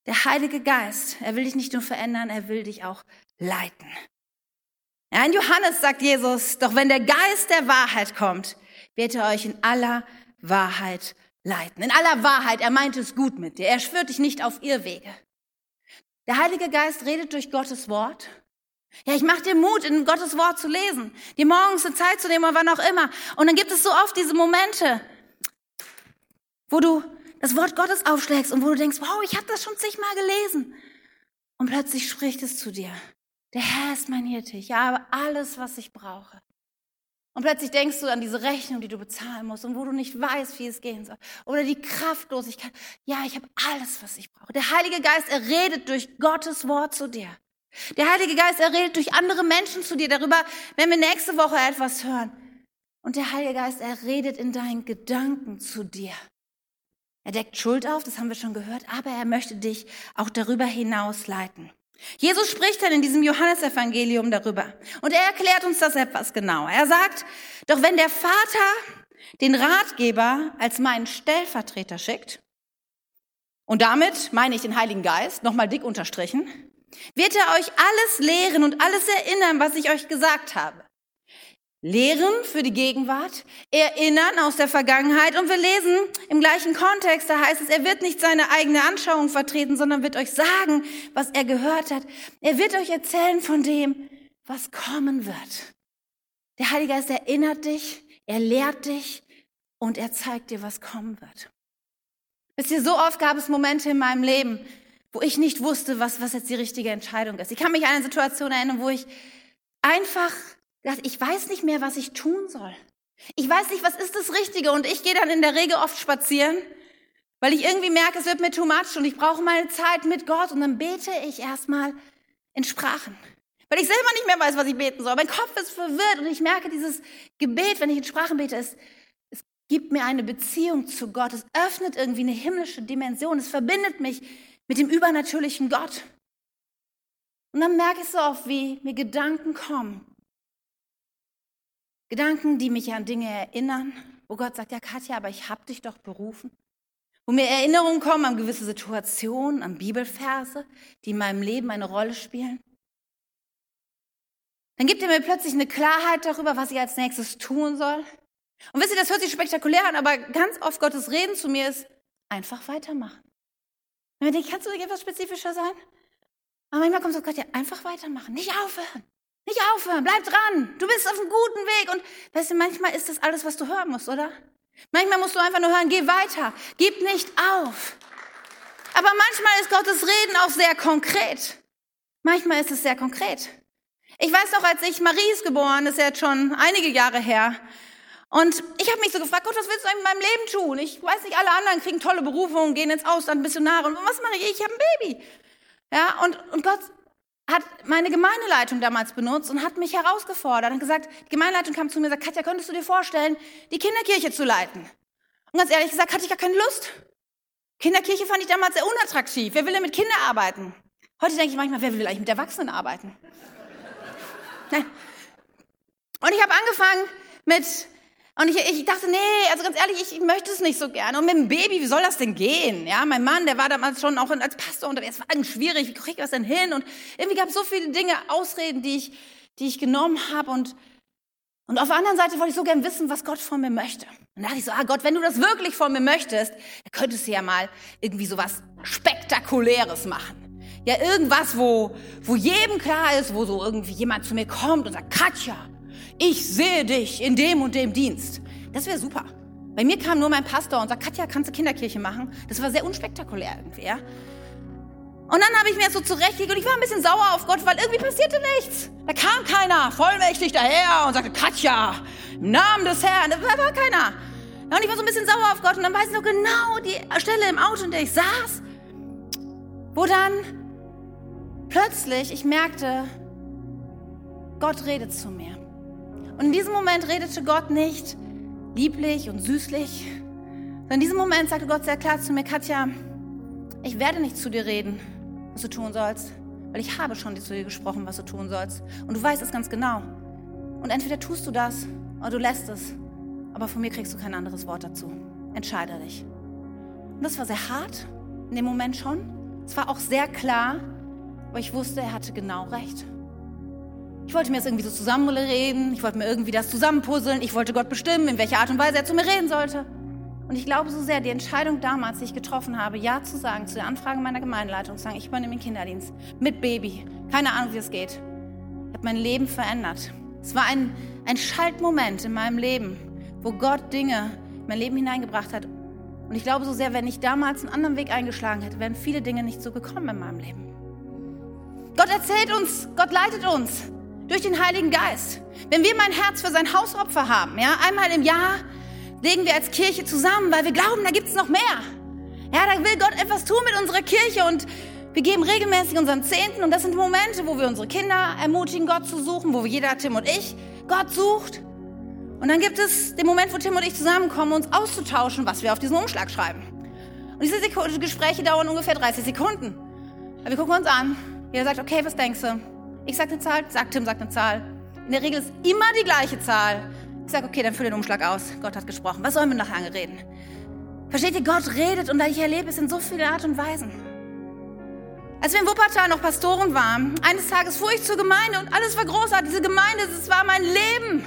der Heilige Geist, er will dich nicht nur verändern, er will dich auch leiten. Ja, in Johannes sagt Jesus, doch wenn der Geist der Wahrheit kommt, wird er euch in aller Wahrheit leiten. In aller Wahrheit, er meint es gut mit dir. Er schwört dich nicht auf Irrwege. Der Heilige Geist redet durch Gottes Wort ja, ich mache dir Mut, in Gottes Wort zu lesen, dir morgens eine Zeit zu nehmen oder wann auch immer. Und dann gibt es so oft diese Momente, wo du das Wort Gottes aufschlägst und wo du denkst, wow, ich habe das schon zigmal gelesen. Und plötzlich spricht es zu dir. Der Herr ist mein Hirte, ich habe alles, was ich brauche. Und plötzlich denkst du an diese Rechnung, die du bezahlen musst und wo du nicht weißt, wie es gehen soll. Oder die Kraftlosigkeit. Ja, ich habe alles, was ich brauche. Der Heilige Geist, er redet durch Gottes Wort zu dir. Der Heilige Geist, er redet durch andere Menschen zu dir darüber, wenn wir nächste Woche etwas hören. Und der Heilige Geist, er redet in deinen Gedanken zu dir. Er deckt Schuld auf, das haben wir schon gehört, aber er möchte dich auch darüber hinaus leiten. Jesus spricht dann in diesem Johannesevangelium darüber und er erklärt uns das etwas genauer. Er sagt, doch wenn der Vater den Ratgeber als meinen Stellvertreter schickt, und damit meine ich den Heiligen Geist, nochmal dick unterstrichen, wird er euch alles lehren und alles erinnern, was ich euch gesagt habe. Lehren für die Gegenwart, erinnern aus der Vergangenheit und wir lesen im gleichen Kontext, da heißt es, er wird nicht seine eigene Anschauung vertreten, sondern wird euch sagen, was er gehört hat. Er wird euch erzählen von dem, was kommen wird. Der Heilige Geist erinnert dich, er lehrt dich und er zeigt dir, was kommen wird. Wisst ihr, so oft gab es Momente in meinem Leben, wo ich nicht wusste, was, was jetzt die richtige Entscheidung ist. Ich kann mich an eine Situation erinnern, wo ich einfach dachte, ich weiß nicht mehr, was ich tun soll. Ich weiß nicht, was ist das Richtige und ich gehe dann in der Regel oft spazieren, weil ich irgendwie merke, es wird mir too much und ich brauche meine Zeit mit Gott und dann bete ich erstmal in Sprachen. Weil ich selber nicht mehr weiß, was ich beten soll. Mein Kopf ist verwirrt und ich merke, dieses Gebet, wenn ich in Sprachen bete, es, es gibt mir eine Beziehung zu Gott. Es öffnet irgendwie eine himmlische Dimension. Es verbindet mich mit dem übernatürlichen Gott. Und dann merke ich so oft, wie mir Gedanken kommen. Gedanken, die mich an Dinge erinnern, wo Gott sagt, ja Katja, aber ich habe dich doch berufen. Wo mir Erinnerungen kommen an gewisse Situationen, an Bibelverse, die in meinem Leben eine Rolle spielen. Dann gibt er mir plötzlich eine Klarheit darüber, was ich als nächstes tun soll. Und wisst ihr, das hört sich spektakulär an, aber ganz oft Gottes Reden zu mir ist, einfach weitermachen. Wenn man denkt, kannst du etwas spezifischer sein? Aber manchmal kommt so Gott, ja, einfach weitermachen, nicht aufhören. Nicht aufhören, bleib dran. Du bist auf einem guten Weg. Und weißt du, manchmal ist das alles, was du hören musst, oder? Manchmal musst du einfach nur hören, geh weiter, gib nicht auf. Aber manchmal ist Gottes Reden auch sehr konkret. Manchmal ist es sehr konkret. Ich weiß noch, als ich Marie ist geboren, ist ja jetzt schon einige Jahre her. Und ich habe mich so gefragt, Gott, was willst du in meinem Leben tun? Ich weiß nicht, alle anderen kriegen tolle Berufungen, gehen ins Ausland, Missionare. Und was mache ich? Ich habe ein Baby. Ja, und, und Gott hat meine Gemeindeleitung damals benutzt und hat mich herausgefordert und gesagt, die Gemeindeleitung kam zu mir und sagt, Katja, könntest du dir vorstellen, die Kinderkirche zu leiten? Und ganz ehrlich gesagt, hatte ich gar keine Lust. Kinderkirche fand ich damals sehr unattraktiv. Wer will denn mit Kindern arbeiten? Heute denke ich manchmal, wer will eigentlich mit Erwachsenen arbeiten? Und ich habe angefangen mit, und ich, ich dachte, nee, also ganz ehrlich, ich, möchte es nicht so gerne. Und mit dem Baby, wie soll das denn gehen? Ja, mein Mann, der war damals schon auch als Pastor unterwegs, war schwierig, wie kriege ich das denn hin? Und irgendwie gab es so viele Dinge, Ausreden, die ich, die ich genommen habe und und auf der anderen Seite wollte ich so gern wissen, was Gott von mir möchte. Und da dachte ich so, ah Gott, wenn du das wirklich von mir möchtest, dann könntest du ja mal irgendwie so was Spektakuläres machen. Ja, irgendwas, wo, wo jedem klar ist, wo so irgendwie jemand zu mir kommt und sagt, Katja, ich sehe dich in dem und dem Dienst. Das wäre super. Bei mir kam nur mein Pastor und sagt, Katja, kannst du Kinderkirche machen? Das war sehr unspektakulär irgendwie, ja. Und dann habe ich mir das so zurechtgelegt und ich war ein bisschen sauer auf Gott, weil irgendwie passierte nichts. Da kam keiner vollmächtig daher und sagte, Katja, im Namen des Herrn. Da war keiner. Und ich war so ein bisschen sauer auf Gott und dann weiß ich noch genau die Stelle im Auto, in der ich saß, wo dann plötzlich ich merkte, Gott redet zu mir. Und in diesem Moment redete Gott nicht lieblich und süßlich, sondern in diesem Moment sagte Gott sehr klar zu mir, Katja, ich werde nicht zu dir reden, was du tun sollst, weil ich habe schon zu dir gesprochen, was du tun sollst. Und du weißt es ganz genau. Und entweder tust du das oder du lässt es, aber von mir kriegst du kein anderes Wort dazu. Entscheide dich. Und das war sehr hart in dem Moment schon. Es war auch sehr klar, aber ich wusste, er hatte genau recht. Ich wollte mir das irgendwie so zusammenreden, ich wollte mir irgendwie das zusammenpuzzeln, ich wollte Gott bestimmen, in welcher Art und Weise er zu mir reden sollte. Und ich glaube so sehr, die Entscheidung damals, die ich getroffen habe, Ja zu sagen zu der Anfrage meiner Gemeindeleitung, zu sagen, ich übernehme den Kinderdienst mit Baby, keine Ahnung, wie es geht, hat mein Leben verändert. Es war ein, ein Schaltmoment in meinem Leben, wo Gott Dinge in mein Leben hineingebracht hat. Und ich glaube so sehr, wenn ich damals einen anderen Weg eingeschlagen hätte, wären viele Dinge nicht so gekommen in meinem Leben. Gott erzählt uns, Gott leitet uns durch den Heiligen Geist. Wenn wir mein Herz für sein Hausopfer haben, ja, einmal im Jahr legen wir als Kirche zusammen, weil wir glauben, da gibt es noch mehr. Ja, da will Gott etwas tun mit unserer Kirche und wir geben regelmäßig unseren Zehnten und das sind Momente, wo wir unsere Kinder ermutigen, Gott zu suchen, wo jeder, Tim und ich, Gott sucht. Und dann gibt es den Moment, wo Tim und ich zusammenkommen, uns auszutauschen, was wir auf diesen Umschlag schreiben. Und diese Gespräche dauern ungefähr 30 Sekunden. Aber wir gucken uns an jeder sagt, okay, was denkst du? Ich sage eine Zahl, sagt Tim, sagt eine Zahl. In der Regel ist immer die gleiche Zahl. Ich sage, okay, dann füll den Umschlag aus. Gott hat gesprochen. Was sollen wir nachher reden? Versteht ihr, Gott redet und ich erlebe es in so vielen Art und Weisen. Als wir in Wuppertal noch Pastoren waren, eines Tages fuhr ich zur Gemeinde und alles war großartig. Diese Gemeinde, das war mein Leben.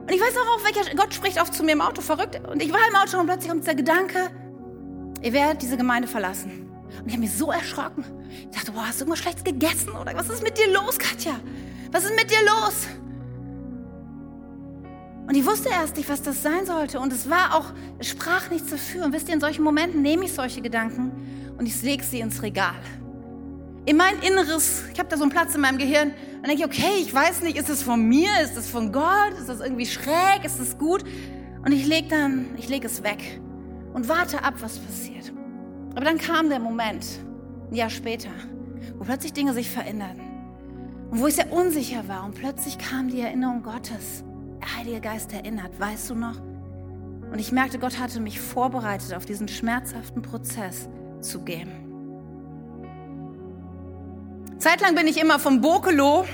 Und ich weiß auch, auf welcher, Gott spricht oft zu mir im Auto, verrückt. Und ich war im Auto und plötzlich kommt dieser Gedanke, ihr werdet diese Gemeinde verlassen. Und ich habe mich so erschrocken. Ich dachte, boah, hast du irgendwas Schlechtes gegessen? Oder was ist mit dir los, Katja? Was ist mit dir los? Und ich wusste erst nicht, was das sein sollte. Und es war auch, es sprach nichts dafür. Und wisst ihr, in solchen Momenten nehme ich solche Gedanken und ich lege sie ins Regal. In mein Inneres, ich habe da so einen Platz in meinem Gehirn, dann denke ich, okay, ich weiß nicht, ist es von mir, ist es von Gott, ist das irgendwie schräg, ist es gut? Und ich lege dann, ich lege es weg und warte ab, was passiert. Aber dann kam der Moment, ein Jahr später, wo plötzlich Dinge sich veränderten und wo ich sehr unsicher war und plötzlich kam die Erinnerung Gottes. Der Heilige Geist erinnert, weißt du noch? Und ich merkte, Gott hatte mich vorbereitet, auf diesen schmerzhaften Prozess zu gehen. Zeitlang bin ich immer vom Bokelo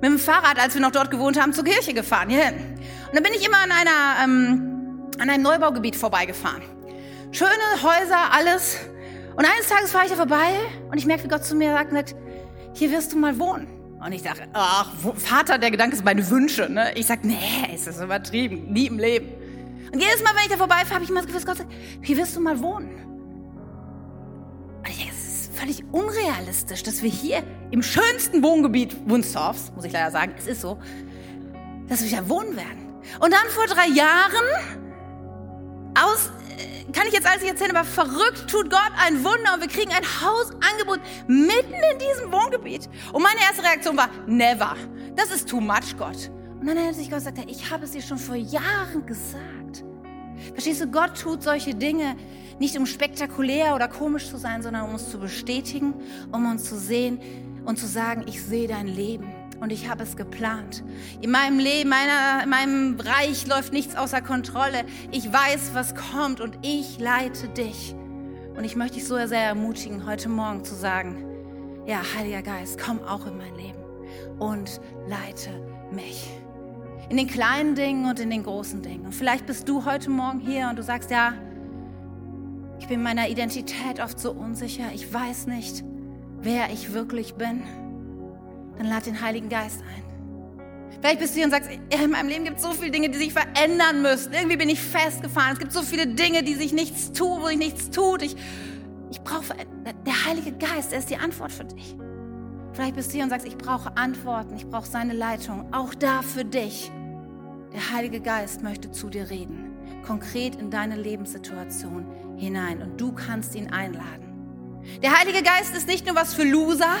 mit dem Fahrrad, als wir noch dort gewohnt haben, zur Kirche gefahren, hierhin. Und dann bin ich immer an, einer, ähm, an einem Neubaugebiet vorbeigefahren. Schöne Häuser, alles. Und eines Tages fahre ich da vorbei und ich merke, wie Gott zu mir sagt, hier wirst du mal wohnen. Und ich dachte, ach, Vater, der Gedanke ist meine Wünsche. Ne? Ich sage, nee, ist das übertrieben, nie im Leben. Und jedes Mal, wenn ich da vorbeifahre, habe ich immer das Gefühl, Gott sagt, hier wirst du mal wohnen. Und ich denke, es ist völlig unrealistisch, dass wir hier im schönsten Wohngebiet Wunstorfs, muss ich leider sagen, es ist so, dass wir hier wohnen werden. Und dann vor drei Jahren aus kann ich jetzt alles nicht erzählen, aber verrückt tut Gott ein Wunder und wir kriegen ein Hausangebot mitten in diesem Wohngebiet. Und meine erste Reaktion war, never. Das ist too much, Gott. Und dann erinnert sich Gott und sagt, ich habe es dir schon vor Jahren gesagt. Verstehst du, Gott tut solche Dinge nicht um spektakulär oder komisch zu sein, sondern um uns zu bestätigen, um uns zu sehen und zu sagen, ich sehe dein Leben und ich habe es geplant. In meinem Leben, meiner, in meinem Bereich läuft nichts außer Kontrolle. Ich weiß, was kommt und ich leite dich. Und ich möchte dich so sehr ermutigen, heute Morgen zu sagen, ja, Heiliger Geist, komm auch in mein Leben und leite mich. In den kleinen Dingen und in den großen Dingen. Und vielleicht bist du heute Morgen hier und du sagst, ja, ich bin meiner Identität oft so unsicher. Ich weiß nicht, wer ich wirklich bin dann lad den Heiligen Geist ein. Vielleicht bist du hier und sagst, in meinem Leben gibt es so viele Dinge, die sich verändern müssen. Irgendwie bin ich festgefahren. Es gibt so viele Dinge, die sich nichts tun, wo sich nichts tut. Ich, ich brauche, der Heilige Geist, er ist die Antwort für dich. Vielleicht bist du hier und sagst, ich brauche Antworten, ich brauche seine Leitung. Auch da für dich. Der Heilige Geist möchte zu dir reden, konkret in deine Lebenssituation hinein. Und du kannst ihn einladen. Der Heilige Geist ist nicht nur was für Loser,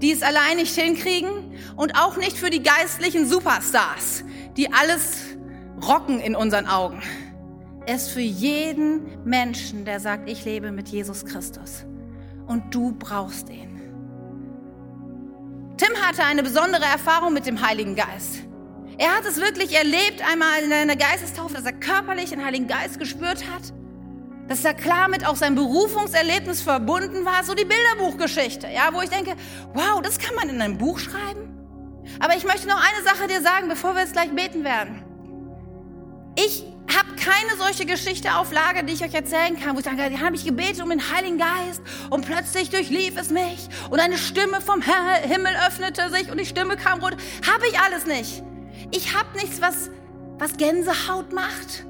die es allein nicht hinkriegen und auch nicht für die geistlichen Superstars, die alles rocken in unseren Augen. Ist für jeden Menschen, der sagt, ich lebe mit Jesus Christus. Und du brauchst ihn. Tim hatte eine besondere Erfahrung mit dem Heiligen Geist. Er hat es wirklich erlebt, einmal in einer Geistestaufe, dass er körperlich den Heiligen Geist gespürt hat dass da klar mit auch sein Berufungserlebnis verbunden war, so die Bilderbuchgeschichte, ja, wo ich denke, wow, das kann man in einem Buch schreiben. Aber ich möchte noch eine Sache dir sagen, bevor wir jetzt gleich beten werden. Ich habe keine solche Geschichte auf Lager, die ich euch erzählen kann, wo ich sage, habe ich gebetet um den Heiligen Geist und plötzlich durchlief es mich und eine Stimme vom Himmel öffnete sich und die Stimme kam runter. Habe ich alles nicht. Ich habe nichts, was, was Gänsehaut macht.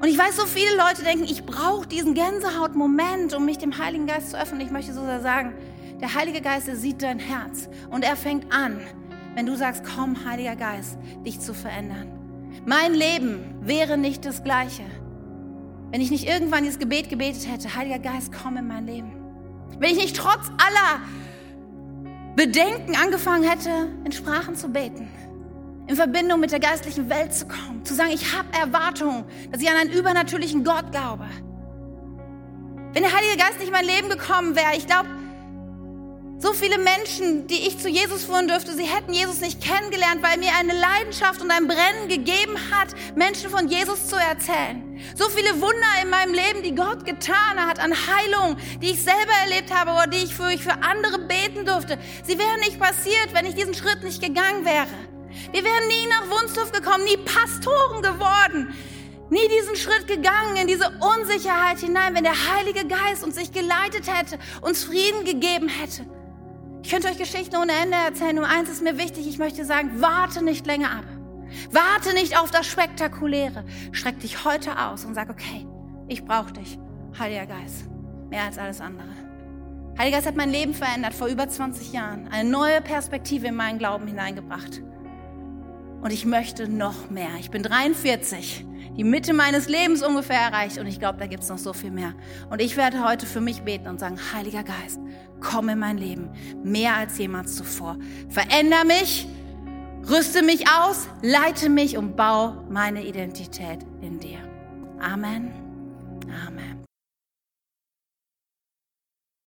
Und ich weiß, so viele Leute denken, ich brauche diesen Gänsehaut-Moment, um mich dem Heiligen Geist zu öffnen. Ich möchte so sehr sagen, der Heilige Geist, sieht dein Herz und er fängt an, wenn du sagst, komm, Heiliger Geist, dich zu verändern. Mein Leben wäre nicht das gleiche, wenn ich nicht irgendwann dieses Gebet gebetet hätte, Heiliger Geist, komm in mein Leben. Wenn ich nicht trotz aller Bedenken angefangen hätte, in Sprachen zu beten in Verbindung mit der geistlichen Welt zu kommen, zu sagen, ich habe Erwartungen, dass ich an einen übernatürlichen Gott glaube. Wenn der Heilige Geist nicht in mein Leben gekommen wäre, ich glaube, so viele Menschen, die ich zu Jesus führen dürfte, sie hätten Jesus nicht kennengelernt, weil mir eine Leidenschaft und ein Brennen gegeben hat, Menschen von Jesus zu erzählen. So viele Wunder in meinem Leben, die Gott getan hat, an Heilung, die ich selber erlebt habe oder die ich für, ich für andere beten durfte. Sie wären nicht passiert, wenn ich diesen Schritt nicht gegangen wäre. Wir wären nie nach Wunstorf gekommen, nie Pastoren geworden. nie diesen Schritt gegangen in diese Unsicherheit hinein, wenn der Heilige Geist uns sich geleitet hätte, uns Frieden gegeben hätte. Ich könnte euch Geschichten ohne Ende erzählen. Nur eins ist mir wichtig. Ich möchte sagen, warte nicht länger ab. Warte nicht auf das Spektakuläre. Streck dich heute aus und sag, okay, ich brauche dich, Heiliger Geist, mehr als alles andere. Heiliger Geist hat mein Leben verändert vor über 20 Jahren, eine neue Perspektive in meinen Glauben hineingebracht. Und ich möchte noch mehr. Ich bin 43, die Mitte meines Lebens ungefähr erreicht und ich glaube, da gibt es noch so viel mehr. Und ich werde heute für mich beten und sagen, Heiliger Geist, komm in mein Leben, mehr als jemals zuvor. Veränder mich, rüste mich aus, leite mich und bau meine Identität in dir. Amen. Amen.